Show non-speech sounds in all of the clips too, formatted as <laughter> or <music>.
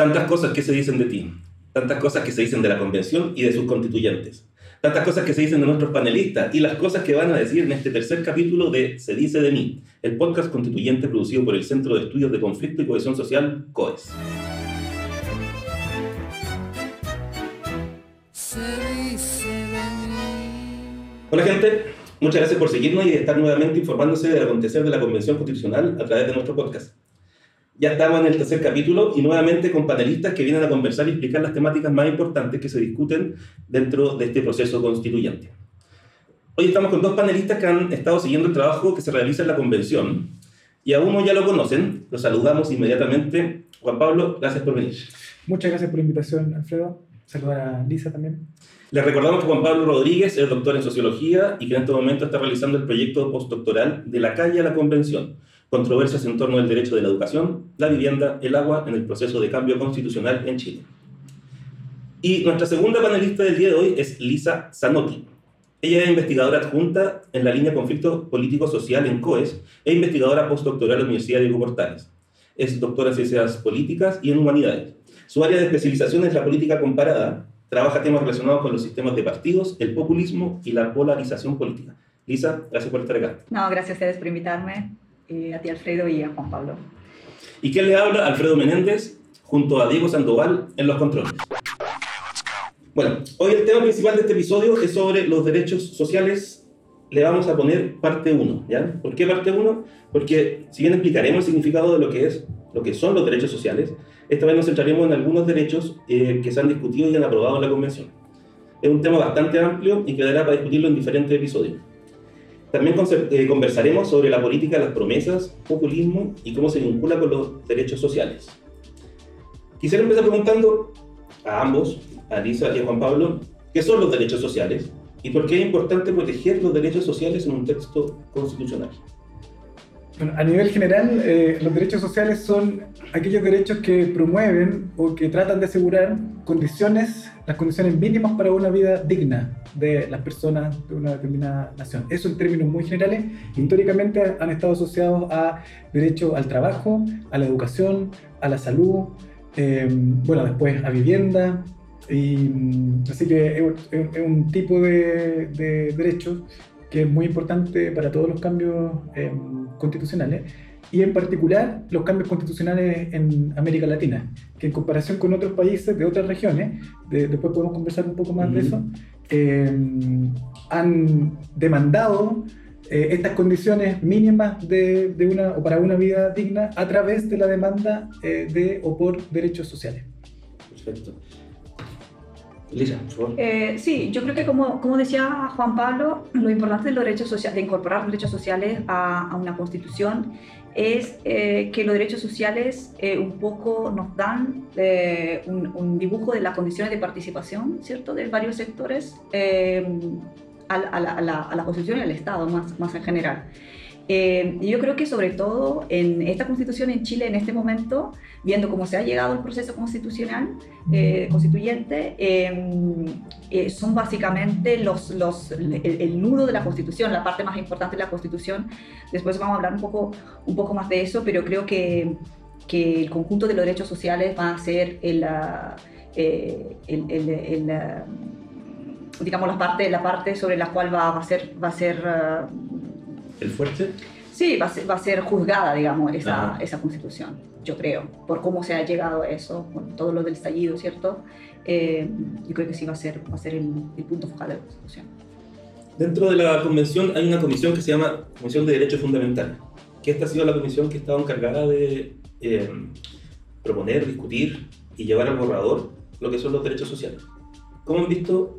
Tantas cosas que se dicen de ti, tantas cosas que se dicen de la convención y de sus constituyentes, tantas cosas que se dicen de nuestros panelistas y las cosas que van a decir en este tercer capítulo de Se dice de mí, el podcast constituyente producido por el Centro de Estudios de Conflicto y Cohesión Social, COES. Hola gente, muchas gracias por seguirnos y estar nuevamente informándose del acontecer de la Convención Constitucional a través de nuestro podcast. Ya estamos en el tercer capítulo y nuevamente con panelistas que vienen a conversar y explicar las temáticas más importantes que se discuten dentro de este proceso constituyente. Hoy estamos con dos panelistas que han estado siguiendo el trabajo que se realiza en la convención y a uno ya lo conocen, lo saludamos inmediatamente. Juan Pablo, gracias por venir. Muchas gracias por la invitación, Alfredo. Saludar a Lisa también. Les recordamos que Juan Pablo Rodríguez es doctor en sociología y que en este momento está realizando el proyecto postdoctoral de la calle a la convención, controversias en torno al derecho de la educación, la vivienda, el agua en el proceso de cambio constitucional en Chile. Y nuestra segunda panelista del día de hoy es Lisa Zanotti. Ella es investigadora adjunta en la línea Conflicto Político-Social en COES e investigadora postdoctoral en la Universidad Diego Portales. Es doctora en Ciencias Políticas y en Humanidades. Su área de especialización es la política comparada, trabaja temas relacionados con los sistemas de partidos, el populismo y la polarización política. Lisa, gracias por estar acá. No, gracias a ustedes por invitarme, y a ti Alfredo y a Juan Pablo. ¿Y quién le habla? Alfredo Menéndez, junto a Diego Sandoval en los controles. Bueno, hoy el tema principal de este episodio es sobre los derechos sociales. Le vamos a poner parte 1, ¿ya? ¿Por qué parte 1? Porque si bien explicaremos el significado de lo que es, lo que son los derechos sociales, esta vez nos centraremos en algunos derechos eh, que se han discutido y han aprobado en la Convención. Es un tema bastante amplio y quedará para discutirlo en diferentes episodios. También eh, conversaremos sobre la política las promesas, populismo y cómo se vincula con los derechos sociales. Quisiera empezar preguntando a ambos, a Lisa y a Juan Pablo, ¿qué son los derechos sociales y por qué es importante proteger los derechos sociales en un texto constitucional? A nivel general, eh, los derechos sociales son aquellos derechos que promueven o que tratan de asegurar condiciones, las condiciones mínimas para una vida digna de las personas de una determinada nación. Eso en términos muy generales, históricamente han estado asociados a derecho al trabajo, a la educación, a la salud, eh, bueno, después a vivienda, y, así que es, un tipo de derechos que es muy importante para todos los cambios eh, constitucionales y en particular los cambios constitucionales en América Latina, que en comparación con otros países de otras regiones, después podemos conversar un poco más de eso, eh, han demandado eh, estas condiciones mínimas de, de, una, o para una vida digna a través de la demanda de o por derechos sociales. Perfecto. Lisa, por favor. Eh, sí, yo creo que como, como decía Juan Pablo, lo importante de, los derechos sociales, de incorporar los derechos sociales a, a una constitución es eh, que los derechos sociales eh, un poco nos dan un, un, dibujo de las condiciones de participación, ¿cierto?, de varios sectores a, a, la, a, la, Constitución y al Estado más, más en general. Eh, yo creo que sobre todo en esta constitución en Chile en este momento, viendo cómo se ha llegado el proceso constitucional, eh, constituyente, em, eh, son básicamente los, los, el, nudo de la constitución, la parte más importante de la constitución. Después vamos a hablar un poco, un poco más de eso, pero creo que, que el conjunto de los derechos sociales va a ser el, el, el digamos la parte, la parte sobre la cual va, va a ser, va a ser el fuerte? Sí, va a ser, va a ser juzgada, digamos, esa, esa constitución, yo creo, por cómo se ha llegado a eso, con todo lo del estallido, ¿cierto? Eh, yo creo que sí va a ser, va a ser el, punto focal de la constitución. Dentro de la convención hay una comisión que se llama Comisión de Derechos Fundamentales, que esta ha sido la comisión que ha estado encargada de eh, proponer, discutir y llevar al borrador lo que son los derechos sociales. ¿Cómo han visto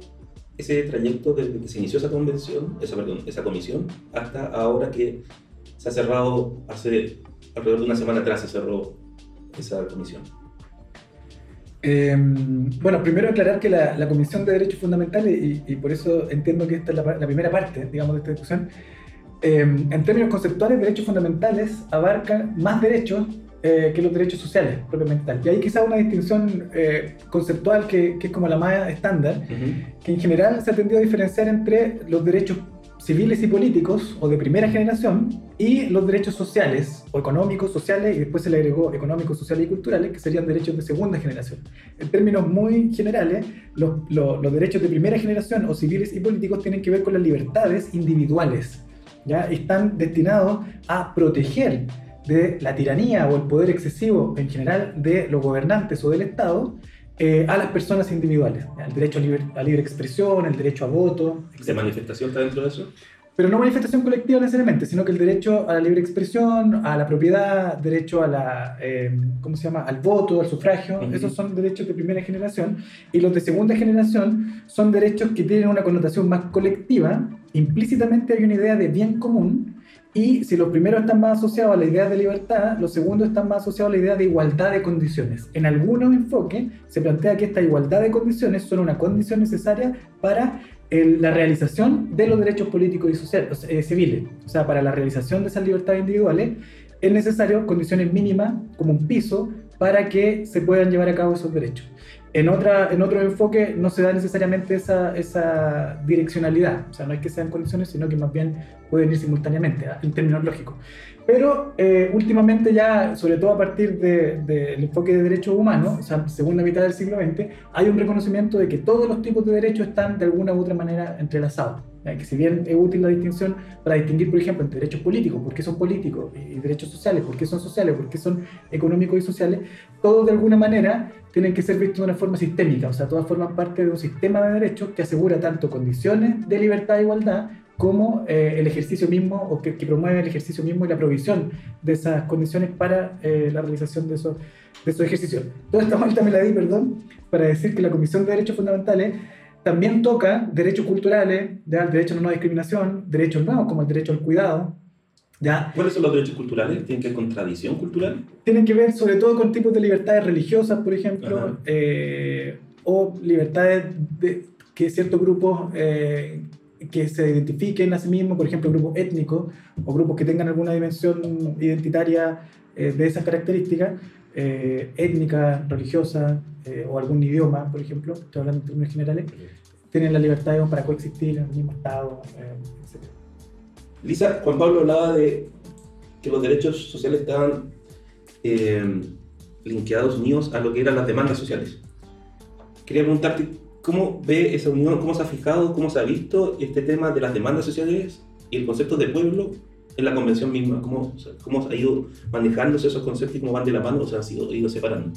ese trayecto desde que se inició esa convención, esa, comisión, hasta ahora que se ha cerrado hace alrededor de una semana atrás se cerró esa comisión. Em, bueno, primero aclarar que la, Comisión de Derechos Fundamentales, y, por eso entiendo que esta es la, primera parte, digamos, de esta discusión, em, en términos conceptuales, derechos fundamentales abarcan más derechos eh, que los derechos sociales, propiamente tal. Y hay quizá una distinción eh, conceptual que, que, es como la más estándar, que en general se ha tendido a diferenciar entre los derechos civiles y políticos o de primera generación y los derechos sociales o económicos, sociales y después se le agregó económicos, sociales y culturales que serían derechos de segunda generación. En términos muy generales, los, los, derechos de primera generación o civiles y políticos tienen que ver con las libertades individuales. ¿ya? Están destinados a proteger de la tiranía o el poder excesivo en general de los gobernantes o del Estado eh, a las personas individuales. El derecho a libre, a libre expresión, el derecho a voto. ¿De manifestación está dentro de eso? Pero no manifestación colectiva necesariamente, sino que el derecho a la libre expresión, a la propiedad, derecho a la, eh, ¿cómo se llama? al voto, al sufragio, esos son derechos de primera generación. Y los de segunda generación son derechos que tienen una connotación más colectiva. Implícitamente hay una idea de bien común y si los primeros están más asociados a la idea de libertad, los segundos están más asociados a la idea de igualdad de condiciones. En algunos enfoques se plantea que esta igualdad de condiciones son una condición necesaria para la realización de los derechos políticos y sociales, eh, civiles. O sea, para la realización de esas libertades individuales es necesario condiciones mínimas, como un piso, para que se puedan llevar a cabo esos derechos. En, otra, en otro enfoque no se da necesariamente esa, esa direccionalidad, o sea, no es que sean condiciones, sino que más bien pueden ir simultáneamente, ¿ah? en términos lógicos. Pero eh, últimamente ya, sobre todo a partir del de, enfoque de derechos humanos, o sea, segunda mitad del siglo XX, hay un reconocimiento de que todos los tipos de derechos están de alguna u otra manera entrelazados. Que si bien es útil la distinción para distinguir, por ejemplo, entre derechos políticos, por qué son políticos, y derechos sociales, por qué son sociales, por qué son económicos y sociales, todos de alguna manera tienen que ser vistos de una forma sistémica, o sea, todas forman parte de un sistema de derechos que asegura tanto condiciones de libertad e igualdad como eh, el ejercicio mismo, o que, promueve el ejercicio mismo y la provisión de esas condiciones para eh, la realización de esos, de esos ejercicios. Toda esta <laughs> vuelta me la di, perdón, para decir que la Comisión de Derechos Fundamentales también toca derechos culturales, ¿ya? el derecho a la no discriminación, derechos nuevos como el derecho al cuidado, ¿Ya? ¿Cuáles son los derechos culturales? ¿Tienen que ver con tradición cultural? Tienen que ver sobre todo con tipos de libertades religiosas, por ejemplo, eh, o libertades de, que ciertos grupos eh, que se identifiquen a sí mismos, por ejemplo, grupos étnicos o grupos que tengan alguna dimensión identitaria eh, de esas características, étnica, religiosa o algún idioma, por ejemplo, estoy hablando en términos generales, tienen la libertad para coexistir en el mismo Estado, etc. Lisa, Juan Pablo hablaba de que los derechos sociales estaban eh, linkeados, unidos a lo que eran las demandas sociales. Quería preguntarte, ¿cómo ve esa unión, cómo se ha fijado, cómo se ha visto este tema de las demandas sociales y el concepto de pueblo en la convención misma? ¿Cómo, cómo ha ido manejándose esos conceptos y cómo van de la mano o se han ido, separando?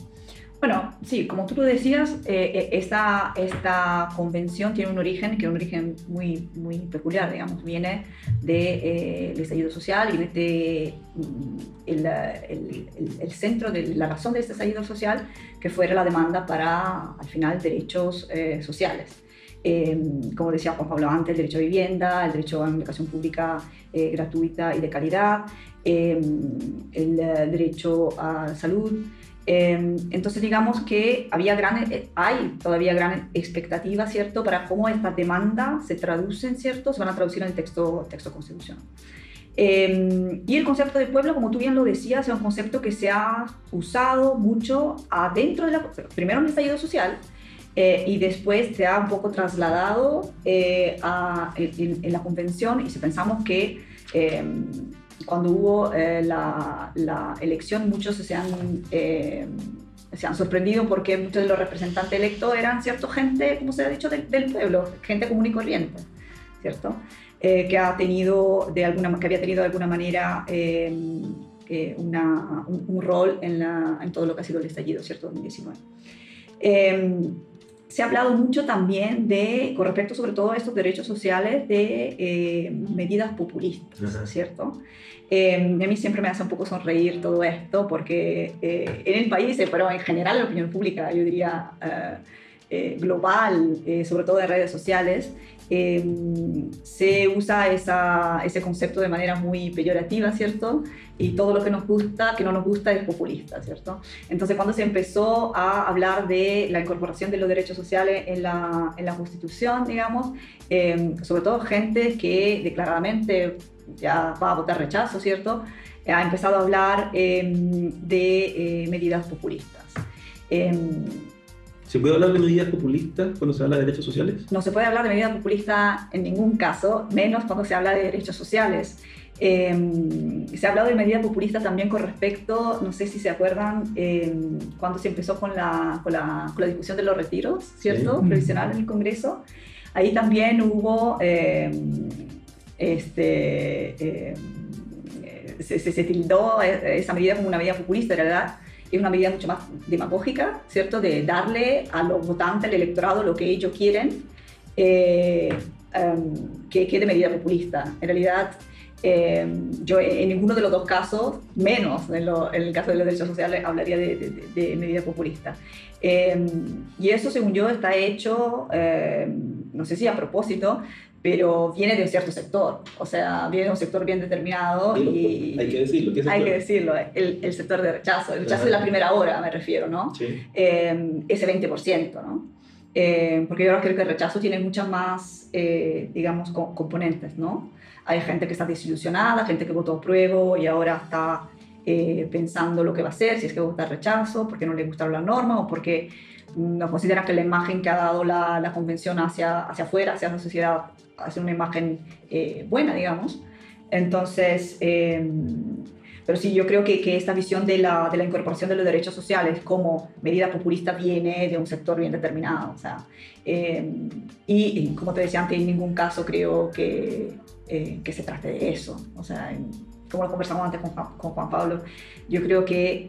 Bueno, sí, como tú lo decías, eh, eh, esta, esta convención tiene un origen que es un origen muy, muy peculiar, digamos, viene de, eh, estallido social y desde mm, el, el, el, centro de la razón de este estallido social, que fuera la demanda para, al final, derechos sociales. Como decía Juan Pablo antes, el derecho a vivienda, el derecho a una educación pública gratuita y de calidad, el derecho a salud, Em, entonces, digamos que había gran, eh, hay todavía gran expectativa, ¿cierto?, para cómo estas demandas se traducen, ¿cierto?, se van a traducir en el texto, texto constitucional. Em, y el concepto de pueblo, como tú bien lo decías, es un concepto que se ha usado mucho adentro de la... Primero en el estallido social eh, y después se ha un poco trasladado eh, a, en, en, la convención y si pensamos que em, cuando hubo eh, la, la, elección, muchos se han, eh, se han sorprendido porque muchos de los representantes electos eran, ¿cierto?, gente, como se ha dicho, del, pueblo, gente común y corriente, ¿cierto?, eh, que, ha tenido de alguna, que había tenido de alguna manera una, un, rol en, la, en, todo lo que ha sido el estallido, ¿cierto?, 2019 se ha hablado mucho también de, con respecto sobre todo a estos derechos sociales, de medidas populistas, ¿cierto? Eh, a mí siempre me hace un poco sonreír todo esto porque eh, en el país, eh, pero en general en la opinión pública, yo diría global, sobre todo de redes sociales, se usa esa, ese concepto de manera muy peyorativa, ¿cierto? Y todo lo que nos gusta, que no nos gusta, es populista, ¿cierto? Entonces, cuando se empezó a hablar de la incorporación de los derechos sociales en la, en la Constitución, digamos, sobre todo gente que declaradamente ya va a votar rechazo, ¿cierto? Ha empezado a hablar em, de eh, medidas populistas. ¿Se puede hablar de medidas populistas cuando se habla de derechos sociales? No se puede hablar de medidas populistas en ningún caso, menos cuando se habla de derechos sociales. Em, se ha hablado de medidas populistas también con respecto, no sé si se acuerdan, em, cuando se empezó con la, con la, con, la, discusión de los retiros, ¿cierto? Previsional en el Congreso. Ahí también hubo, em, este, se, se, tildó esa medida como una medida populista, ¿verdad? Es una medida mucho más demagógica, ¿cierto? De darle a los votantes, al electorado, lo que ellos quieren, eh, que, que de medida populista. En realidad, eh, yo en ninguno de los dos casos, menos en, el caso de los derechos sociales, hablaría de, medida populista. Eh, y eso, según yo, está hecho, no sé si a propósito, pero viene de un cierto sector, o sea, viene de un sector bien determinado y... Hay que decirlo. ¿qué hay que decirlo, el, el, sector de rechazo, el rechazo de la primera hora, me refiero, ¿no? Sí. ese 20%, ¿no? porque yo creo que el rechazo tiene muchas más, digamos, componentes, ¿no? Hay gente que está desilusionada, gente que votó pruebo y ahora está eh, pensando lo que va a hacer, si es que va a votar rechazo, porque no le gusta la norma o porque no considera que la imagen que ha dado la, la convención hacia, hacia afuera, hacia la sociedad, hace una imagen eh, buena, digamos. Entonces, em, pero sí, yo creo que, que esta visión de la, de la, incorporación de los derechos sociales como medida populista viene de un sector bien determinado. O sea, em, y, como te decía antes, en ningún caso creo que, eh, que se trate de eso. O sea, como lo conversamos antes con, con Juan Pablo, yo creo que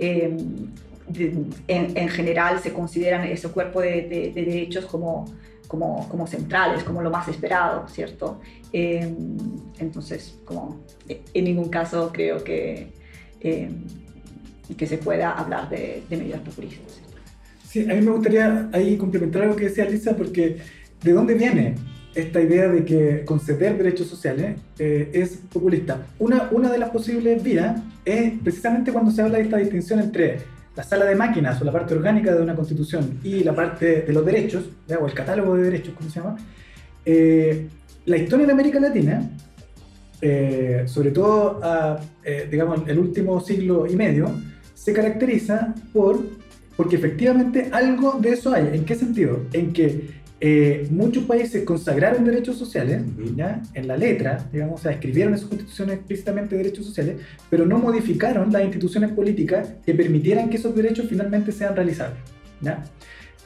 eh, en, en, general se consideran ese cuerpo de, de, derechos como, como, como, centrales, como lo más esperado, ¿cierto? Eh, entonces, como en ningún caso creo que, que se pueda hablar de, de medidas populistas. Sí, a mí me gustaría ahí complementar algo que decía Lisa, porque ¿de dónde viene esta idea de que conceder derechos sociales eh, es populista. Una, una de las posibles vías es precisamente cuando se habla de esta distinción entre la sala de máquinas o la parte orgánica de una constitución y la parte de los derechos, o el catálogo de derechos, como se llama. Eh, la historia de América Latina, eh, sobre todo a, digamos, el último siglo y medio, se caracteriza por porque efectivamente algo de eso hay. ¿En qué sentido? En que eh, muchos países consagraron derechos sociales ¿ya? en la letra, digamos, o sea, escribieron en sus constituciones explícitamente derechos sociales, pero no modificaron las instituciones políticas que permitieran que esos derechos finalmente sean realizables. ¿ya?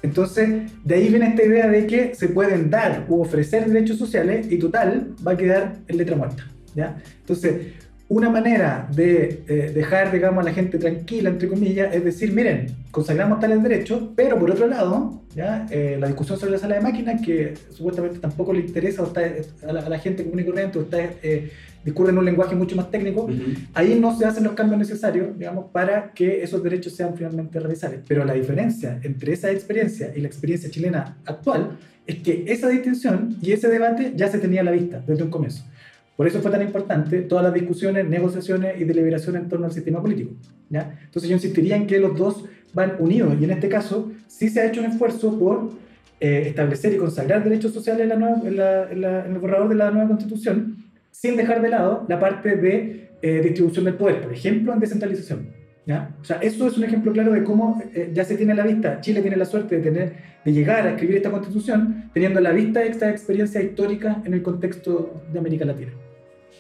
Entonces, de ahí viene esta idea de que se pueden dar u ofrecer derechos sociales y total va a quedar en letra muerta. ¿ya? Entonces, una manera de eh, dejar, digamos, a la gente tranquila, entre comillas, es decir, miren, consagramos tales derechos, pero por otro lado, ¿ya? Eh, la discusión sobre la sala de máquinas, que supuestamente tampoco le interesa a, la, gente común y corriente, o está, eh, discurre en un lenguaje mucho más técnico, ahí no se hacen los cambios necesarios, digamos, para que esos derechos sean finalmente realizables. Pero la diferencia entre esa experiencia y la experiencia chilena actual es que esa distinción y ese debate ya se tenía a la vista desde un comienzo. Por eso fue tan importante todas las discusiones, negociaciones y deliberaciones en torno al sistema político. ¿ya? Entonces yo insistiría en que los dos van unidos y en este caso sí se ha hecho un esfuerzo por eh, establecer y consagrar derechos sociales en, la nueva, en, la, en, el borrador de la nueva constitución sin dejar de lado la parte de eh, distribución del poder, por ejemplo, en descentralización. ¿ya? O sea, eso es un ejemplo claro de cómo eh, ya se tiene a la vista, Chile tiene la suerte de, tener, de llegar a escribir esta constitución teniendo a la vista esta experiencia histórica en el contexto de América Latina.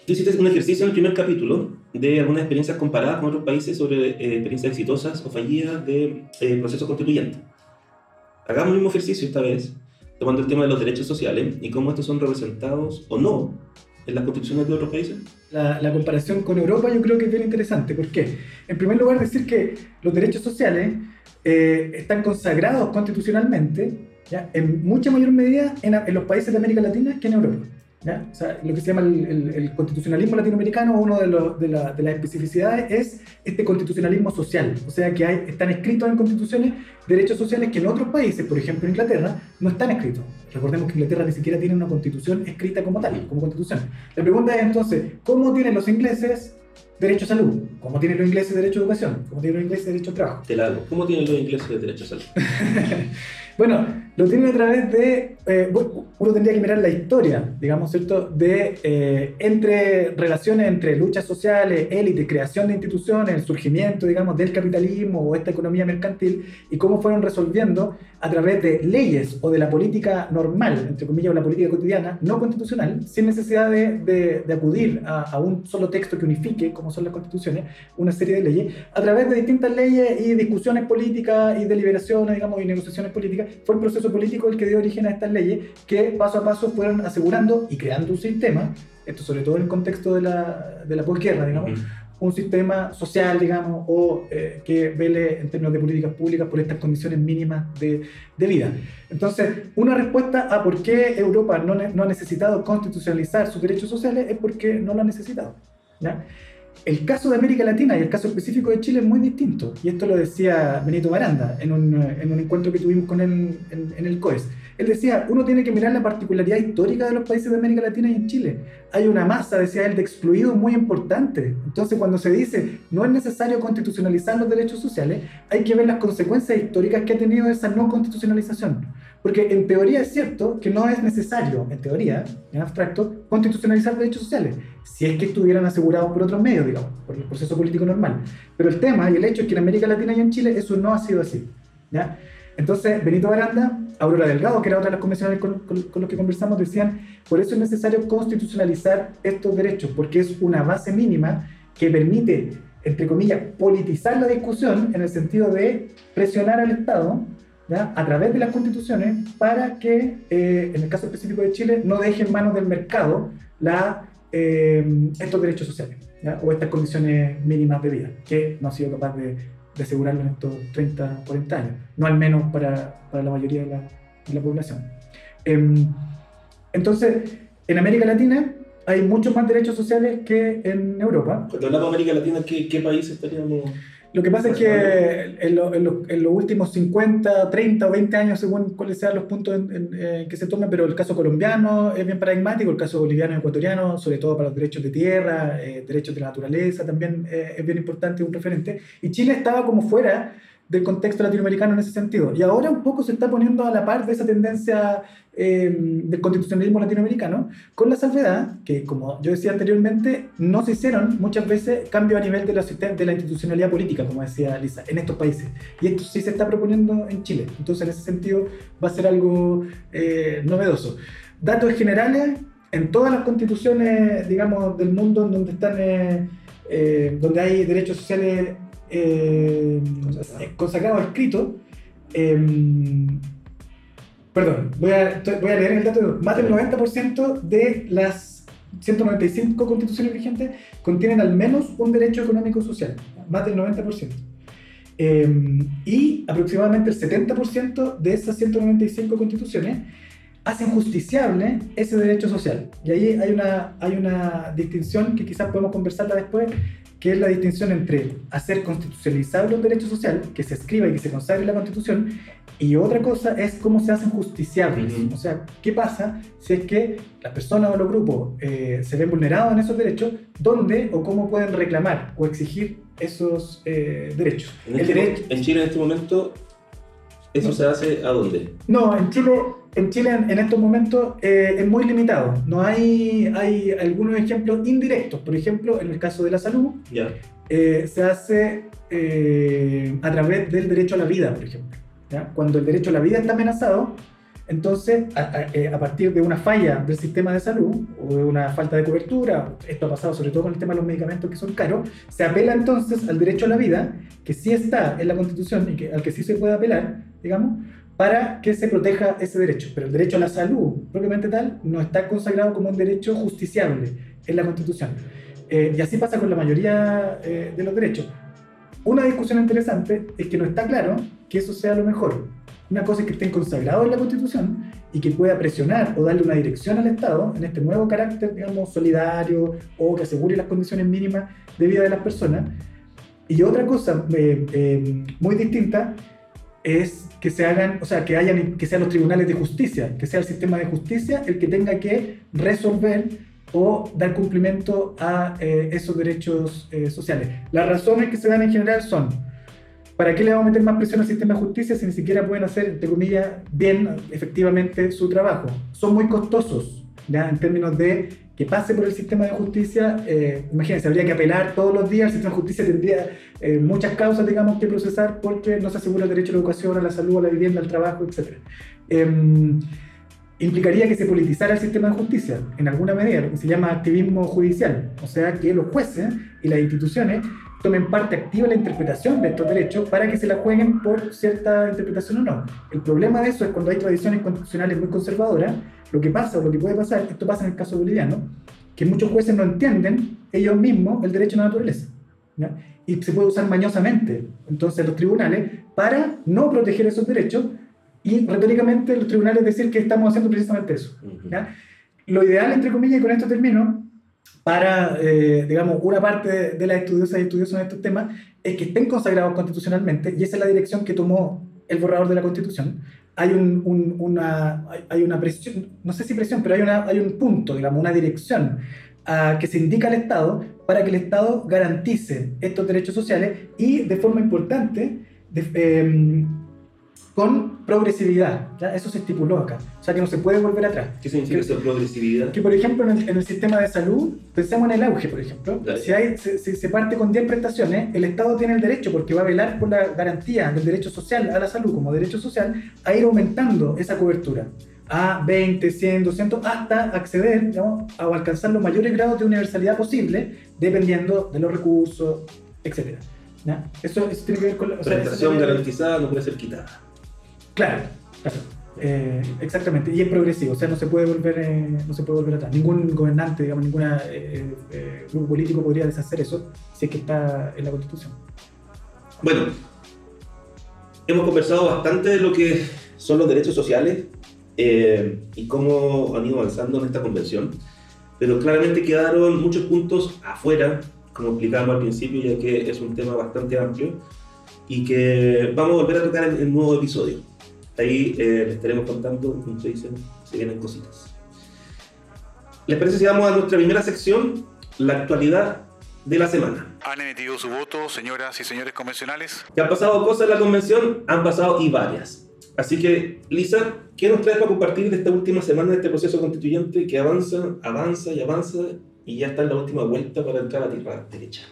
Tú hiciste un ejercicio en el primer capítulo de algunas experiencias comparadas con otros países sobre eh, experiencias exitosas o fallidas de eh, procesos constituyentes. Hagamos el mismo ejercicio esta vez, tomando el tema de los derechos sociales y cómo estos son representados o no en las constituciones de otros países. La, la comparación con Europa yo creo que es bien interesante. ¿Por qué? En primer lugar, decir que los derechos sociales eh, están consagrados constitucionalmente ¿ya? en mucha mayor medida en, en los países de América Latina que en Europa. O sea, lo que se llama el, constitucionalismo latinoamericano, una de, de, de, las especificidades es este constitucionalismo social. O sea, que hay, están escritos en constituciones derechos sociales que en otros países, por ejemplo en Inglaterra, no están escritos. Recordemos que Inglaterra ni siquiera tiene una constitución escrita como tal, como constitución. La pregunta es entonces, ¿cómo tienen los ingleses derecho a salud, como tienen los ingleses derecho a educación, como tienen los ingleses derecho a trabajo. Te la hago. ¿Cómo tienen los ingleses derecho a salud? <laughs> bueno, lo tienen a través de, eh, uno tendría que mirar la historia, digamos, ¿cierto?, de eh, entre relaciones entre luchas sociales, élite, creación de instituciones, el surgimiento, digamos, del capitalismo o esta economía mercantil y cómo fueron resolviendo a través de leyes o de la política normal, entre comillas, o la política cotidiana, no constitucional, sin necesidad de, de, acudir a, a, un solo texto que unifique, como son las constituciones, una serie de leyes, a través de distintas leyes y discusiones políticas y deliberaciones, digamos, y negociaciones políticas, fue el proceso político el que dio origen a estas leyes que paso a paso fueron asegurando y creando un sistema, esto sobre todo en el contexto de la, de la posguerra, digamos, un sistema social, digamos, o eh, que vele en términos de políticas públicas por estas condiciones mínimas de, de vida. Entonces, una respuesta a por qué Europa no, no, ha necesitado constitucionalizar sus derechos sociales es porque no lo ha necesitado. ¿ya? El caso de América Latina y el caso específico de Chile es muy distinto, y esto lo decía Benito Baranda en un, en un encuentro que tuvimos con él en, en, el COES. Él decía, uno tiene que mirar la particularidad histórica de los países de América Latina y en Chile. Hay una masa, decía él, de excluidos muy importante. Entonces, cuando se dice no es necesario constitucionalizar los derechos sociales, hay que ver las consecuencias históricas que ha tenido esa no constitucionalización. Porque en teoría es cierto que no es necesario, en teoría, en abstracto, constitucionalizar derechos sociales, si es que estuvieran asegurados por otros medios, digamos, por el proceso político normal. Pero el tema y el hecho es que en América Latina y en Chile eso no ha sido así. ¿ya? Entonces, Benito Baranda, Aurora Delgado, que era otra de las convencionales con, con, los que conversamos, decían, por eso es necesario constitucionalizar estos derechos, porque es una base mínima que permite, entre comillas, politizar la discusión en el sentido de presionar al Estado a través de las constituciones para que, eh, en el caso específico de Chile, no deje en manos del mercado eh, estos derechos sociales o estas condiciones mínimas de vida, que no ha sido capaz de, de asegurarlo en estos 30, 40 años, no al menos para, para la mayoría de la, de la población. Em, entonces, en América Latina hay muchos más derechos sociales que en Europa. Cuando hablamos de América Latina, ¿qué, qué países estaríamos...? Lo que pasa es que en, los últimos 50, 30 o 20 años, según cuáles sean los puntos en, eh, que se tomen, pero el caso colombiano es bien paradigmático, el caso boliviano y ecuatoriano, sobre todo para los derechos de tierra, eh, derechos de la naturaleza, también eh, es bien importante, un referente. Y Chile estaba como fuera del contexto latinoamericano en ese sentido. Y ahora un poco se está poniendo a la par de esa tendencia eh, del constitucionalismo latinoamericano, con la salvedad que, como yo decía anteriormente, no se hicieron muchas veces cambios a nivel de la, de la institucionalidad política, como decía Lisa, en estos países. Y esto sí se está proponiendo en Chile. Entonces, en ese sentido, va a ser algo eh, novedoso. Datos generales, en todas las constituciones, digamos, del mundo en donde están... Eh, donde hay derechos sociales eh, consagrado escrito. Em, perdón, voy a, voy a, leer el dato. Más del 90% de las 195 constituciones vigentes contienen al menos un derecho económico social. Más del 90%. Em, y aproximadamente el 70% de esas 195 constituciones hacen justiciable ese derecho social. Y ahí hay una, hay una distinción que quizás podemos conversarla después, que es la distinción entre hacer constitucionalizable un derecho social, que se escriba y que se consagre en la Constitución, y otra cosa es cómo se hacen justiciables. O sea, ¿qué pasa si es que las personas o los grupos eh, se ven vulnerados en esos derechos? ¿Dónde o cómo pueden reclamar o exigir esos eh, derechos? En, este en Chile en este momento ¿Eso se hace a dónde? No, en Chile, en, Chile en, estos momentos eh, es muy limitado. No hay, hay algunos ejemplos indirectos. Por ejemplo, en el caso de la salud, eh, se hace eh, a través del derecho a la vida, por ejemplo. Cuando el derecho a la vida está amenazado, entonces, a, partir de una falla del sistema de salud o de una falta de cobertura, esto ha pasado sobre todo con el tema de los medicamentos que son caros, se apela entonces al derecho a la vida, que sí está en la Constitución y que, al que sí se puede apelar, digamos, para que se proteja ese derecho. Pero el derecho a la salud, propiamente tal, no está consagrado como un derecho justiciable en la Constitución. Eh, y así pasa con la mayoría eh, de los derechos. Una discusión interesante es que no está claro que eso sea lo mejor una cosa es que estén consagrados en la Constitución y que pueda presionar o darle una dirección al Estado en este nuevo carácter, digamos, solidario o que asegure las condiciones mínimas de vida de las personas. Y otra cosa eh, muy distinta es que se hagan, o sea, que hayan, que sean los tribunales de justicia, que sea el sistema de justicia el que tenga que resolver o dar cumplimiento a eh, esos derechos eh, sociales. Las razones que se dan en general son, ¿para qué le vamos a meter más presión al sistema de justicia si ni siquiera pueden hacer, entre comillas, bien efectivamente su trabajo? Son muy costosos, ¿ya? En términos de que pase por el sistema de justicia, eh, imagínense, habría que apelar todos los días, el sistema de justicia tendría eh, muchas causas, digamos, que procesar porque no se asegura el derecho a la educación, a la salud, a la vivienda, al trabajo, etc. Em, implicaría que se politizara el sistema de justicia en alguna medida, lo que se llama activismo judicial, o sea, que los jueces y las instituciones tomen parte activa en la interpretación de estos derechos para que se la jueguen por cierta interpretación o no. El problema de eso es cuando hay tradiciones constitucionales muy conservadoras, lo que pasa o lo que puede pasar, esto pasa en el caso boliviano, que muchos jueces no entienden ellos mismos el derecho a la naturaleza. Y se puede usar mañosamente entonces los tribunales para no proteger esos derechos y retóricamente los tribunales decir que estamos haciendo precisamente eso. Lo ideal, entre comillas, y con esto termino, para, eh, digamos, una parte de las estudiosas y estudiosos en estos temas, es que estén consagrados constitucionalmente, y esa es la dirección que tomó el borrador de la Constitución, hay, un, una, hay una presión, no sé si presión, pero hay, una, hay un punto, digamos, una dirección uh, que se indica al Estado para que el Estado garantice estos derechos sociales y de forma importante de, eh, con progresividad. ¿ya? Eso se estipuló acá. O sea que no se puede volver atrás. ¿Qué significa eso, progresividad? Que, por ejemplo, en el, en el, sistema de salud, pensemos en el auge, por ejemplo. Si, hay, si, se parte con 10 prestaciones, el Estado tiene el derecho, porque va a velar por la garantía del derecho social a la salud como derecho social, a ir aumentando esa cobertura a 20, 100, 200, hasta acceder digamos, a alcanzar los mayores grados de universalidad posible, dependiendo de los recursos, etc. Eso, eso, tiene que ver con la... Prestación garantizada no puede ser quitada. Claro, eh, exactamente, y es progresivo, o sea, no se puede volver, eh, no se puede volver atrás. Ningún gobernante, digamos, ningún eh, grupo político podría deshacer eso si es que está en la Constitución. Bueno, hemos conversado bastante de lo que son los derechos sociales y cómo han ido avanzando en esta convención, pero claramente quedaron muchos puntos afuera, como explicamos al principio, ya que es un tema bastante amplio y que vamos a volver a tocar en el nuevo episodio. Ahí eh, les estaremos contando, como se dicen, se vienen cositas. ¿Les parece si vamos a nuestra primera sección, la actualidad de la semana? ¿Han emitido su voto, señoras y señores convencionales? Que han pasado cosas en la convención, han pasado y varias. Así que, Lisa, ¿qué nos traes para compartir de esta última semana de este proceso constituyente que avanza, avanza y avanza y ya está en la última vuelta para entrar a la tierra derecha?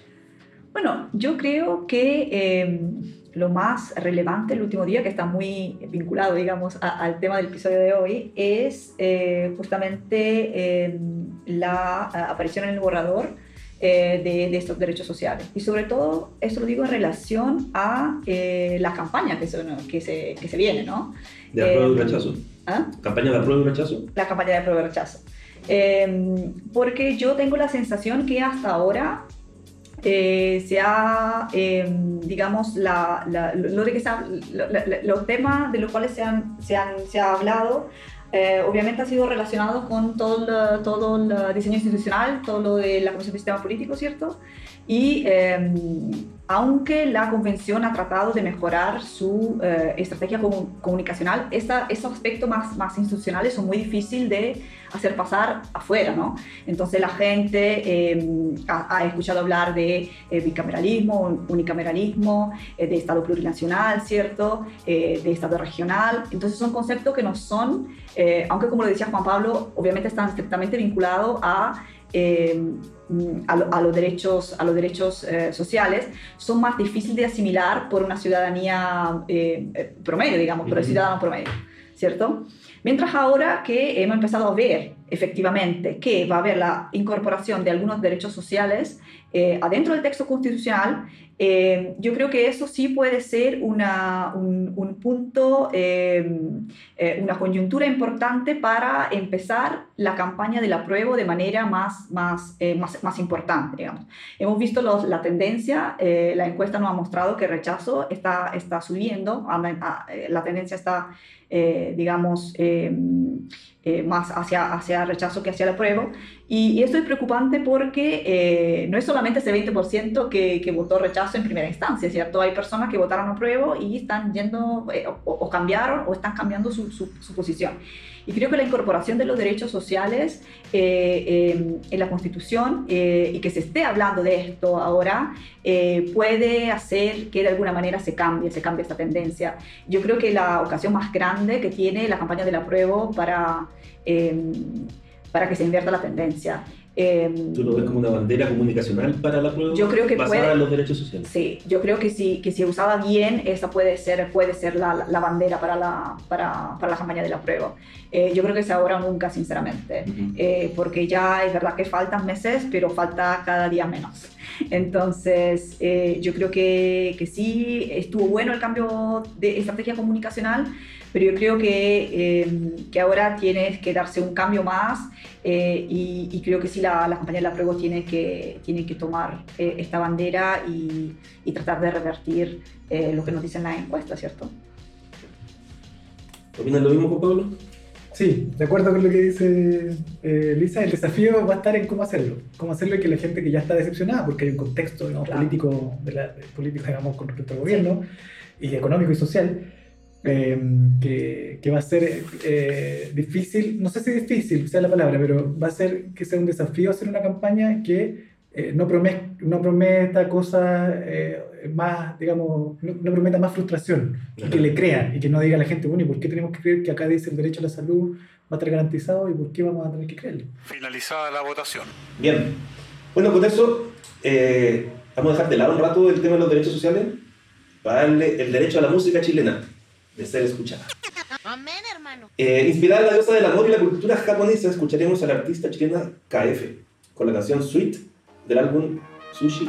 Bueno, yo creo que eh, lo más relevante el último día, que está muy vinculado, digamos, al tema del episodio de hoy, es eh, justamente eh, la aparición en el borrador eh, de, estos derechos sociales. Y sobre todo, esto lo digo en relación a la campaña que se, que se, que se viene, ¿no? De apruebo y rechazo. ¿Ah? ¿Campaña de apruebo y rechazo? La campaña de apruebo y rechazo. porque yo tengo la sensación que hasta ahora eh, se ha, em, digamos, la, lo de que los temas de los cuales se, han, se, han, se ha hablado, eh, obviamente ha sido relacionado con todo el, todo el diseño institucional, todo lo de la Comisión de Sistema Político, ¿cierto? Y em, aunque la convención ha tratado de mejorar su eh, estrategia comunicacional, estos aspectos más, más institucionales son muy difíciles de hacer pasar afuera, ¿no? Entonces la gente em, ha, escuchado hablar de eh, bicameralismo, unicameralismo, eh, de Estado plurinacional, ¿cierto? de Estado regional. Entonces son conceptos que no son, aunque como lo decía Juan Pablo, obviamente están estrictamente vinculados a em, a, los derechos, a los derechos eh, sociales son más difíciles de asimilar por una ciudadanía eh, eh, promedio, digamos, por el ciudadano promedio, ¿cierto? Mientras ahora que hemos empezado a ver efectivamente que va a haber la incorporación de algunos derechos sociales adentro del texto constitucional, eh, yo creo que eso sí puede ser una, un, un, punto, eh, eh, una coyuntura importante para empezar la campaña del apruebo de manera más, más, más, más, importante. Digamos. Hemos visto los, la tendencia, la encuesta nos ha mostrado que el rechazo está, está subiendo, la tendencia está, digamos, eh, más hacia, hacia rechazo que hacia el apruebo. Y, esto es preocupante porque eh, no es solamente ese 20% que, que, votó rechazo en primera instancia, ¿cierto? Hay personas que votaron apruebo y están yendo eh, o, cambiaron o están cambiando su, su, su posición. Y creo que la incorporación de los derechos sociales eh, em, en la Constitución y que se esté hablando de esto ahora puede hacer que de alguna manera se cambie, se cambie esta tendencia. Yo creo que la ocasión más grande que tiene la campaña del apruebo para, em, para que se invierta la tendencia Em, ¿Tú lo ves como una bandera comunicacional para la prueba yo creo que basada puede, en los derechos sociales? Sí, yo creo que si, que si usada bien, esa puede ser, puede ser la, la bandera para la, para, para, la campaña de la prueba. Eh, yo creo que es ahora o nunca, sinceramente, eh, porque ya es verdad que faltan meses, pero falta cada día menos. Entonces, eh, yo creo que, que sí, estuvo bueno el cambio de estrategia comunicacional, pero yo creo que, em, que ahora tiene que darse un cambio más eh, y, creo que sí la, la campaña de la prueba tiene que, tiene que tomar eh, esta bandera y, y, tratar de revertir eh, lo que nos dicen las encuestas, ¿cierto? ¿Opinas lo mismo, Pablo? Sí, de acuerdo con lo que dice Lisa, el desafío va a estar en cómo hacerlo. Cómo hacerlo y que la gente que ya está decepcionada, porque hay un contexto político, de la, político digamos, con respecto al gobierno, y económico y social, Em, que, que, va a ser eh, difícil, no sé si difícil sea la palabra, pero va a ser que sea un desafío hacer una campaña que eh, no, prometa, no prometa cosas eh, más, digamos, no, prometa más frustración, y que le crean y que no diga a la gente, bueno, ¿y por qué tenemos que creer que acá dice el derecho a la salud va a estar garantizado y por qué vamos a tener que creerlo? Finalizada la votación. Bien, bueno, con eso vamos a dejar de lado un rato el tema de los derechos sociales para darle el derecho a la música chilena de ser escuchada. Amén, hermano. Eh, inspirada en la diosa del amor y la cultura japonesa, escucharemos a la artista chilena KF con la canción Sweet del álbum Sushi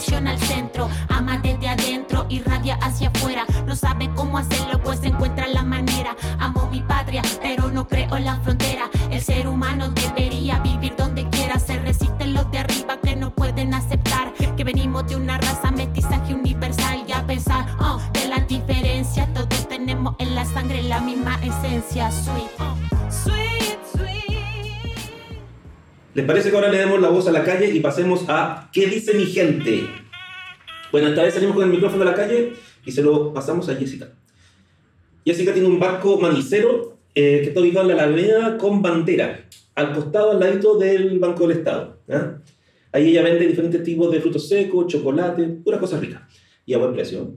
¿Les parece que ahora le demos la voz a la calle y pasemos a ¿Qué dice mi gente? Bueno, esta vez salimos con el micrófono a la calle y se lo pasamos a Jessica. Jessica tiene un barco manicero eh, que está ubicado en la Alameda con bandera, al costado, al ladito del Banco del Estado. Ahí ella vende diferentes tipos de frutos secos, chocolate, puras cosas ricas y a buen precio.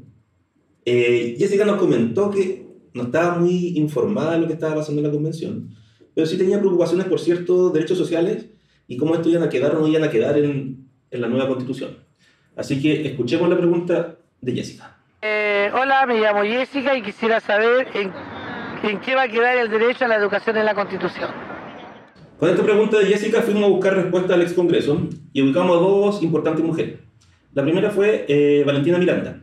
Eh, Jessica nos comentó que no estaba muy informada de lo que estaba pasando en la convención, pero sí tenía preocupaciones por ciertos derechos sociales y cómo esto iban a quedar o no iban a quedar en, en la nueva constitución. Así que escuchemos la pregunta de Jessica. Eh, hola, me llamo Jessica y quisiera saber en, en, qué va a quedar el derecho a la educación en la constitución. Con esta pregunta de Jessica fuimos a buscar respuesta al ex Congreso y ubicamos a dos importantes mujeres. La primera fue eh, Valentina Miranda.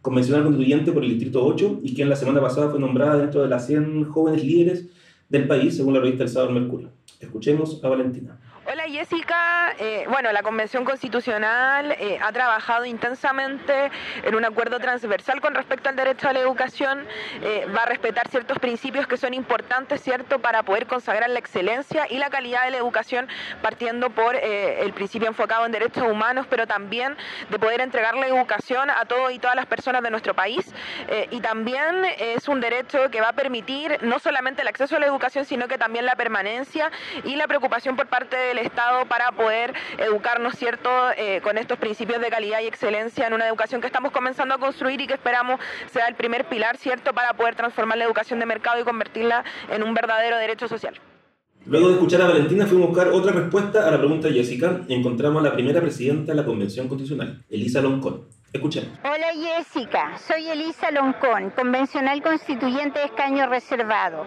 convencional constituyente por el Distrito 8 y que en la semana pasada fue nombrada dentro de las 100 jóvenes líderes del país, según la revista El Sábado Mercurio. Escuchemos a Valentina. Hola Jessica, eh, bueno, la Convención Constitucional eh, ha trabajado intensamente en un acuerdo transversal con respecto al derecho a la educación, eh, va a respetar ciertos principios que son importantes, ¿cierto?, para poder consagrar la excelencia y la calidad de la educación, partiendo por el principio enfocado en derechos humanos, pero también de poder entregar la educación a todos y todas las personas de nuestro país. y también es un derecho que va a permitir no solamente el acceso a la educación, sino que también la permanencia y la preocupación por parte de el Para poder educarnos, ¿cierto?, eh, con estos principios de calidad y excelencia en una educación que estamos comenzando a construir y que esperamos sea el primer pilar, ¿cierto?, para poder transformar la educación de mercado y convertirla en un verdadero derecho social. Luego de escuchar a Valentina, fuimos a buscar otra respuesta a la pregunta de Jessica y encontramos a la primera presidenta de la Convención Constitucional, Elisa Loncón. Hola Jessica, soy Elisa Loncón, convencional constituyente de escaño reservado.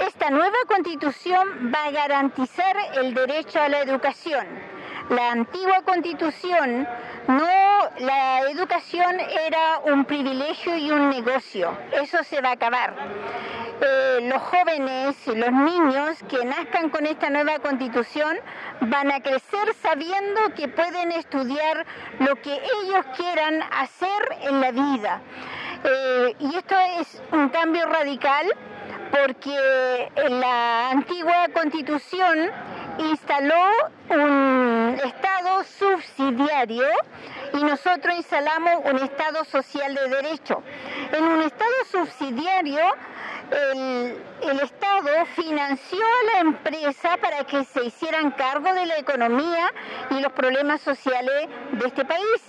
Esta nueva constitución va a garantizar el derecho a la educación. La antigua constitución no, la educación era un privilegio y un negocio. Eso se va a acabar. Eh, los jóvenes, los niños que nazcan con esta nueva constitución van a crecer sabiendo que pueden estudiar lo que ellos quieran hacer en la vida. Eh, y esto es un cambio radical porque en la antigua constitución instaló un Estado subsidiario y nosotros instalamos un Estado social de derecho. En un Estado subsidiario el, Estado financió a la empresa para que se hicieran cargo de la economía y los problemas sociales de este país.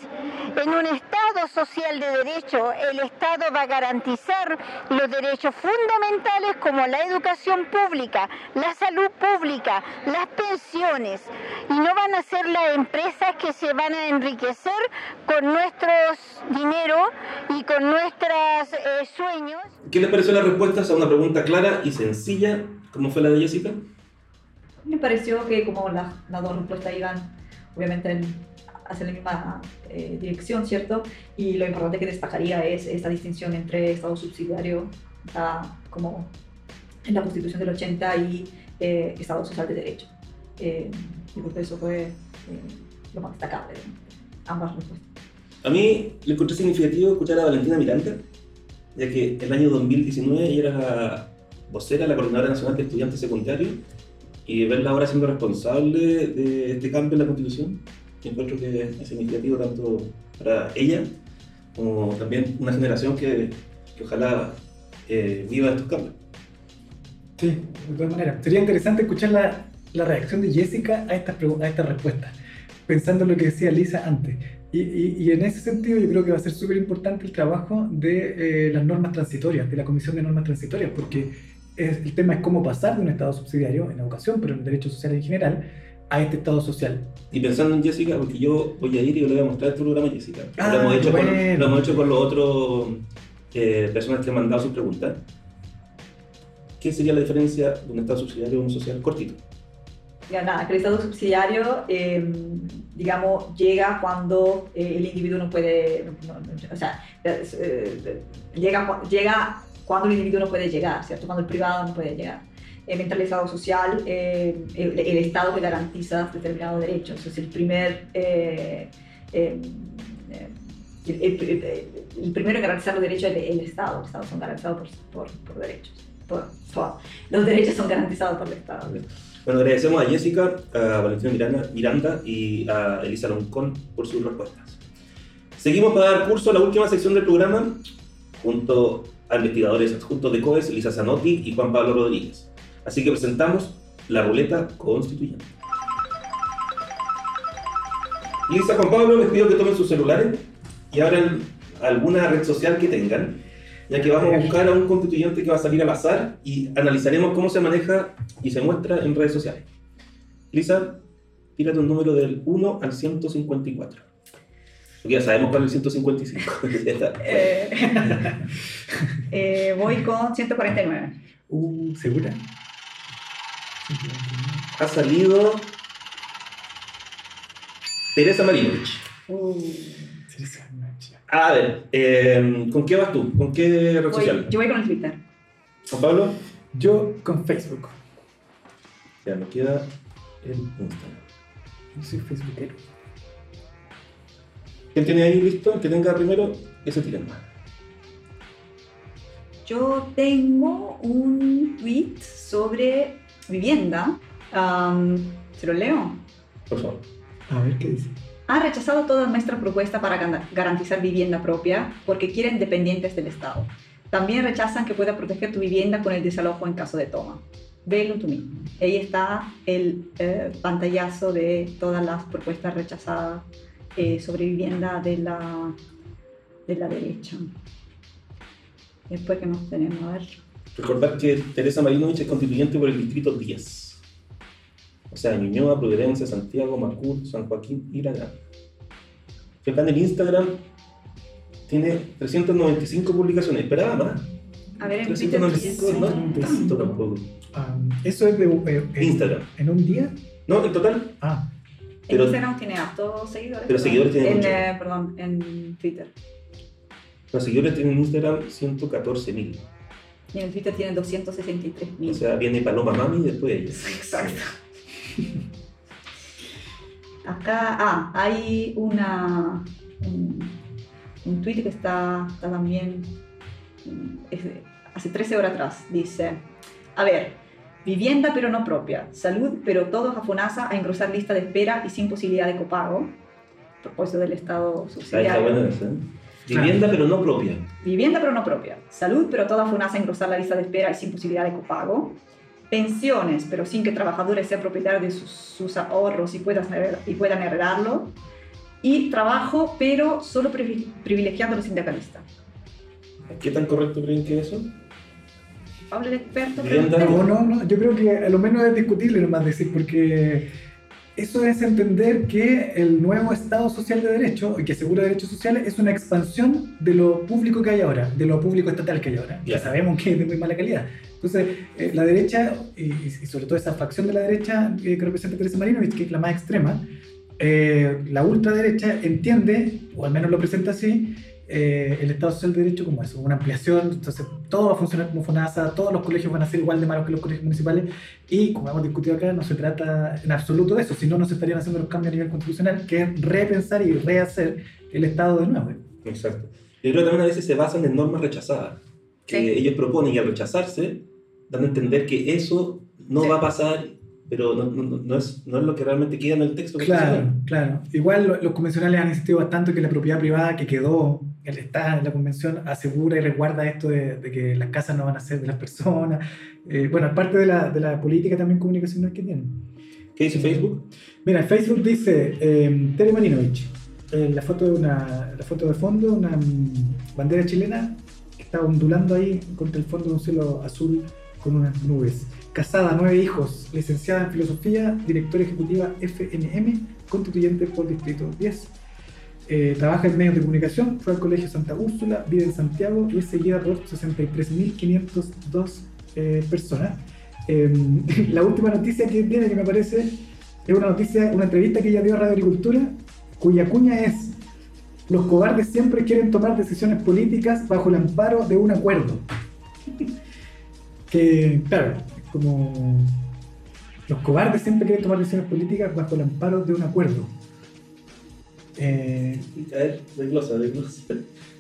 En un Estado social de derecho, el Estado va a garantizar los derechos fundamentales como la educación pública, la salud pública, las pensiones. Y no van a ser las empresas que se van a enriquecer con nuestros dinero y con nuestros eh, sueños. ¿Qué les pareció la respuesta a una pregunta clara y sencilla como fue la de Jessica? Me pareció que como las, dos respuestas iban obviamente hacia la misma eh, dirección, ¿cierto? Y lo importante que destacaría es esta distinción entre Estado subsidiario, como en la Constitución del 80, y eh, Estado social de derecho. Eh, y por eso fue lo más destacable de ambas respuestas. A mí le encontré significativo escuchar a Valentina Miranda, ya que el año 2019 ella era vocera la Coordinadora Nacional de Estudiantes Secundarios y verla ahora siendo responsable de este cambio en la Constitución, encuentro que es significativo tanto para ella como también una generación que, que ojalá eh, viva estos cambios. Sí, de todas maneras. Sería interesante escuchar la, la reacción de Jessica a esta, a esta respuesta, pensando en lo que decía Lisa antes. Y, y, en ese sentido yo creo que va a ser súper importante el trabajo de eh, las normas transitorias, de la Comisión de Normas Transitorias, porque el tema es cómo pasar de un Estado subsidiario en educación, pero en derechos sociales en general, a este Estado social. Y pensando en Jessica, porque yo voy a ir y yo le voy a mostrar este programa a Jessica. Ah, lo, hemos hecho con, lo hemos hecho con los otros eh, personas que han mandado sus preguntas. ¿Qué sería la diferencia de un Estado subsidiario y un social cortito? Ya, nada, que el Estado subsidiario, em, digamos, llega cuando eh, el individuo no puede, o sea, eh, llega, llega cuando el individuo no puede llegar, ¿cierto? Cuando el privado no puede llegar. Eh, mientras el Estado social, el, el, Estado que garantiza determinados derechos. Es el primer... Em, el, primero en garantizar los derechos es el, Estado. Los Estados son garantizados por, por, derechos. los derechos son garantizados por el Estado. Bueno, agradecemos a Jessica, a Valentina Miranda, y a Elisa Loncón por sus respuestas. Seguimos para dar curso a la última sección del programa, junto a investigadores adjuntos de COES, Elisa Zanotti y Juan Pablo Rodríguez. Así que presentamos la ruleta constituyente. Lisa, Juan Pablo, les pido que tomen sus celulares y abran alguna red social que tengan ya que vamos a buscar a un constituyente que va a salir al azar y analizaremos cómo se maneja y se muestra en redes sociales. Lisa, tírate un número del 1 al 154. Porque ya sabemos cuál es el 155. <laughs> eh, <laughs> eh, voy con 149. Uh, ¿Segura? Ha salido Teresa Marinovich. Uh, A ver, eh, ¿con qué vas tú? ¿Con qué red social? Yo voy con el Twitter. ¿Con Pablo? Yo con Facebook. Ya, me queda el Instagram. Yo soy Facebookero. ¿Quién tiene ahí listo? El que tenga primero, ese tira más. Yo tengo un tweet sobre vivienda. Um, ¿Se lo leo? Por favor. A ver qué dice. Ha rechazado toda nuestra propuesta para garantizar vivienda propia porque quieren dependientes del Estado. También rechazan que pueda proteger tu vivienda con el desalojo en caso de toma. Velo tú mismo. Ahí está el eh, pantallazo de todas las propuestas rechazadas eh, sobre vivienda de la, de la derecha. Después que nos tenemos, a ver. Recordar que Teresa Marinovich es constituyente por el distrito 10. O sea, Ñuñoa, Providencia, Santiago, Macul, San Joaquín y La Grande. acá en el Instagram tiene 395 publicaciones. Esperaba más. A ver, en 395 no es tanto tampoco. Um, ¿Eso es de eh, Instagram? ¿En un día? No, en total. Ah. Pero, en Instagram tiene hartos seguidores. Pero seguidores tienen en, eh, perdón, en Twitter. Los seguidores tienen en Instagram 114.000. Y en Twitter tienen 263.000. O sea, viene Paloma Mami y después ellos. <laughs> Exacto. <laughs> Acá, ah, hay una, un, un tweet que está, también hace 13 horas atrás. Dice, a ver, vivienda pero no propia, salud pero todos a FONASA a engrosar lista de espera y sin posibilidad de copago. Propósito del Estado subsidiario. ¿eh? Vivienda pero no propia. Vivienda pero no propia. Salud pero toda FONASA a engrosar la lista de espera y sin posibilidad de copago pensiones, pero sin que trabajadores sean propietarios de sus, ahorros y puedan, y puedan heredarlo, y trabajo, pero solo privilegiando a los sindicalistas. ¿Qué tan correcto creen que eso? Pablo, el experto. No, no, no, yo creo que a lo menos es discutible nomás decir, porque eso es entender que el nuevo Estado Social de Derecho, y que asegura derechos sociales, es una expansión de lo público que hay ahora, de lo público estatal que hay ahora. Ya sabemos que es de muy mala calidad. Entonces, eh, la derecha, y, sobre todo esa facción de la derecha que representa Teresa Marinovich, que es la más extrema, eh, la ultraderecha entiende, o al menos lo presenta así, eh, el Estado Social de Derecho como eso, una ampliación, entonces todo va a funcionar como FONASA, todos los colegios van a ser igual de malos que los colegios municipales y como hemos discutido acá, no se trata en absoluto de eso, si no, no se estarían haciendo los cambios a nivel constitucional, que es repensar y rehacer el Estado de nuevo. Exacto. Yo creo que también a veces se basan en normas rechazadas, que ellos proponen y al rechazarse, dan a entender que eso no va a pasar pero no, no, no, es, no es lo que realmente queda en el texto. Claro, claro. Igual los convencionales han insistido bastante que la propiedad privada que quedó, el está en la convención, asegura y resguarda esto de, de, que las casas no van a ser de las personas. Eh, bueno, aparte de la, de la política también comunicacional que tienen. ¿Qué dice Facebook? Mira, Facebook dice eh, Tere Marinovich. Eh, la, foto de una, la foto de fondo, una mm, bandera chilena que está ondulando ahí contra el fondo de un cielo azul con unas nubes casada, nueve hijos, licenciada en filosofía, directora ejecutiva FNM, constituyente por Distrito 10. Eh, trabaja en medios de comunicación, fue al Colegio Santa Úrsula, vive en Santiago y es seguida por 63.502 eh, personas. Em, <laughs> la última noticia que tiene que me parece es una noticia, una entrevista que ella dio a Radio Agricultura, cuya cuña es los cobardes siempre quieren tomar decisiones políticas bajo el amparo de un acuerdo. <laughs> que, claro, como los cobardes siempre quieren tomar decisiones políticas bajo el amparo de un acuerdo. Eh, a ver, desglosa, desglosa.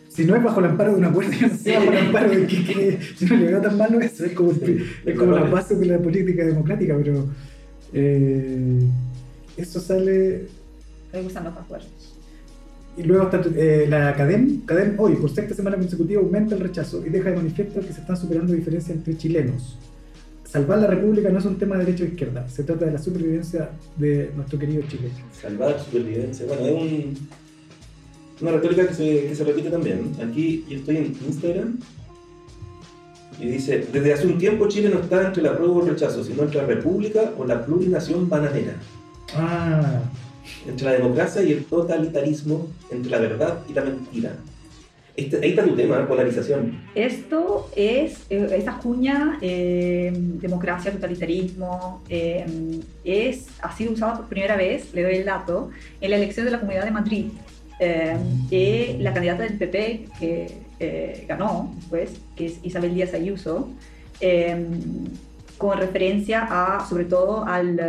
Si no es bajo el amparo de un acuerdo, yo no sé bajo el amparo de que, si no le veo tan malo eso, es como, es como la base de la política democrática, pero eh, eso sale... Me gustan los acuerdos. Y luego está eh, la Academ, Academ hoy, por sexta semana consecutiva, aumenta el rechazo y deja de manifiesto que se están superando diferencias entre chilenos salvar la república no es un tema de derecha o izquierda, se trata de la supervivencia de nuestro querido Chile. Salvar supervivencia, bueno, es un, una retórica que se, que se repite también. Aquí yo estoy en Instagram y dice, desde hace un tiempo Chile no está entre la prueba o el rechazo, sino entre la república o la plurinación bananera. Ah. Entre la democracia y el totalitarismo, entre la verdad y la mentira. Este, ahí está tu tema, polarización. Esto es, eh, esta cuña, eh, democracia, totalitarismo, eh, es, ha sido usada por primera vez, le doy el dato, en la elección de la Comunidad de Madrid y la candidata del PP que ganó después, que es Isabel Díaz Ayuso, con referencia a, sobre todo al,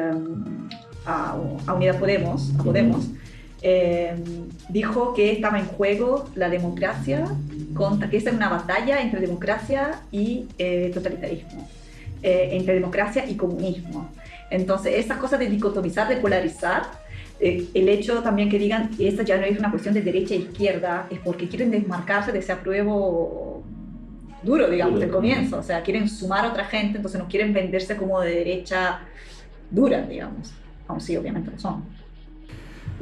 a, a, Unidad Podemos, a Podemos dijo que estaba en juego la democracia, contra, que esta es una batalla entre democracia y totalitarismo. Eh, entre democracia y comunismo. Entonces, esas cosas de dicotomizar, de polarizar, eh, el hecho también que digan que esta ya no es una cuestión de derecha e izquierda, es porque quieren desmarcarse de ese apruebo duro, digamos, del comienzo. O sea, quieren sumar a otra gente, entonces no quieren venderse como de derecha dura, digamos. Aún sí, obviamente lo son.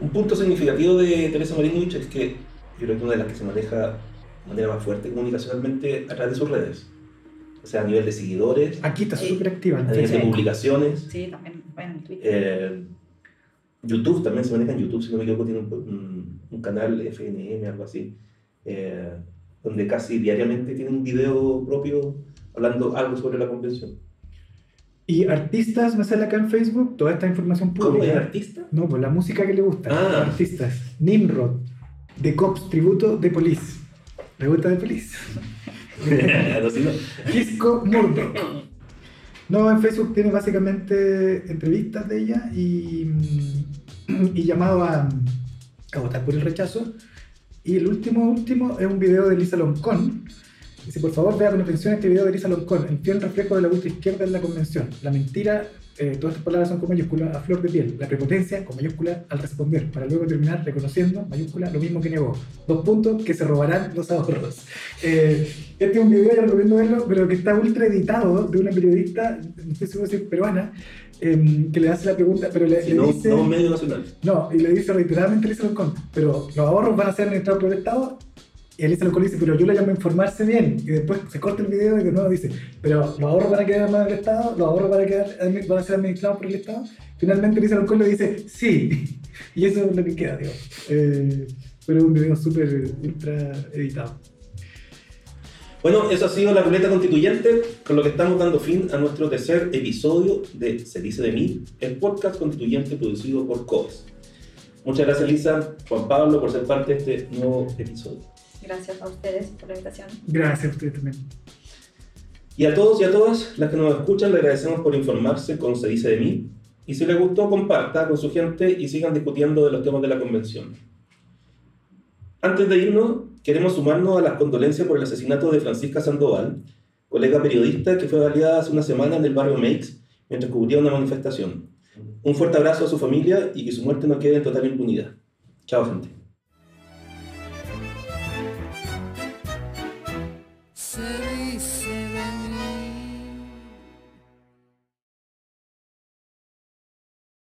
Un punto significativo de Teresa Marinovich es que yo creo que una de las que se maneja de manera más fuerte comunicacionalmente a través de sus redes o sea, a nivel de seguidores. Aquí está súper activa. A nivel de publicaciones. Sí, también, bueno, en Twitter. Eh, YouTube también se maneja en YouTube, si no me equivoco, tiene un, un, canal FNM, algo así, eh, donde casi diariamente tiene un video propio hablando algo sobre la convención. Y artistas, me sale acá en Facebook toda esta información pública. ¿Cómo es artista? No, pues la música que le gusta. Ah. Artistas. Nimrod, The Cops, tributo de Police. ¿Le gusta de Police? <laughs> Disco Murdoch. No, en Facebook tiene básicamente entrevistas de ella y, y llamado a, a, votar por el rechazo. Y el último, último es un video de Lisa Loncón. Dice, por favor, vea con atención este video de Lisa Loncón, el fiel reflejo de la izquierda en la convención. La mentira eh, todas estas palabras son con mayúscula a flor de piel. La prepotencia con mayúscula al responder, para luego terminar reconociendo, mayúscula, lo mismo que negó. Dos puntos que se robarán los ahorros. Eh, este es un video, ya recomiendo verlo, pero que está ultra editado de una periodista, no seguro si es peruana, em, que le hace la pregunta, pero le, no, dice... No, medio nacional. No, y le dice reiteradamente, le dice pero los ahorros van a ser administrados por el Estado y Elisa lo dice, pero yo la llamo a informarse bien. Y después se corta el video y de nuevo dice, pero los ahorros van a quedar más del Estado, los ahorros van a, quedar, van a ser administrados por el Estado. Finalmente Loncón le dice, sí. <laughs> Y eso es lo que queda, digo. Eh, pero es un video súper ultra editado. Bueno, eso ha sido la ruleta constituyente, con lo que estamos dando fin a nuestro tercer episodio de Se dice de mí, el podcast constituyente producido por COES. Muchas gracias, Lisa, Juan Pablo, por ser parte de este nuevo episodio. Gracias a ustedes por la invitación. Gracias a ustedes también. Y a todos y a todas las que nos escuchan, le agradecemos por informarse con Se dice de mí. Y si les gustó, comparta con su gente y sigan discutiendo de los temas de la convención. Antes de irnos, queremos sumarnos a las condolencias por el asesinato de Francisca Sandoval, colega periodista que fue baleada hace una semana en el barrio Meix mientras cubría una manifestación. Un fuerte abrazo a su familia y que su muerte no quede en total impunidad. Chao, gente.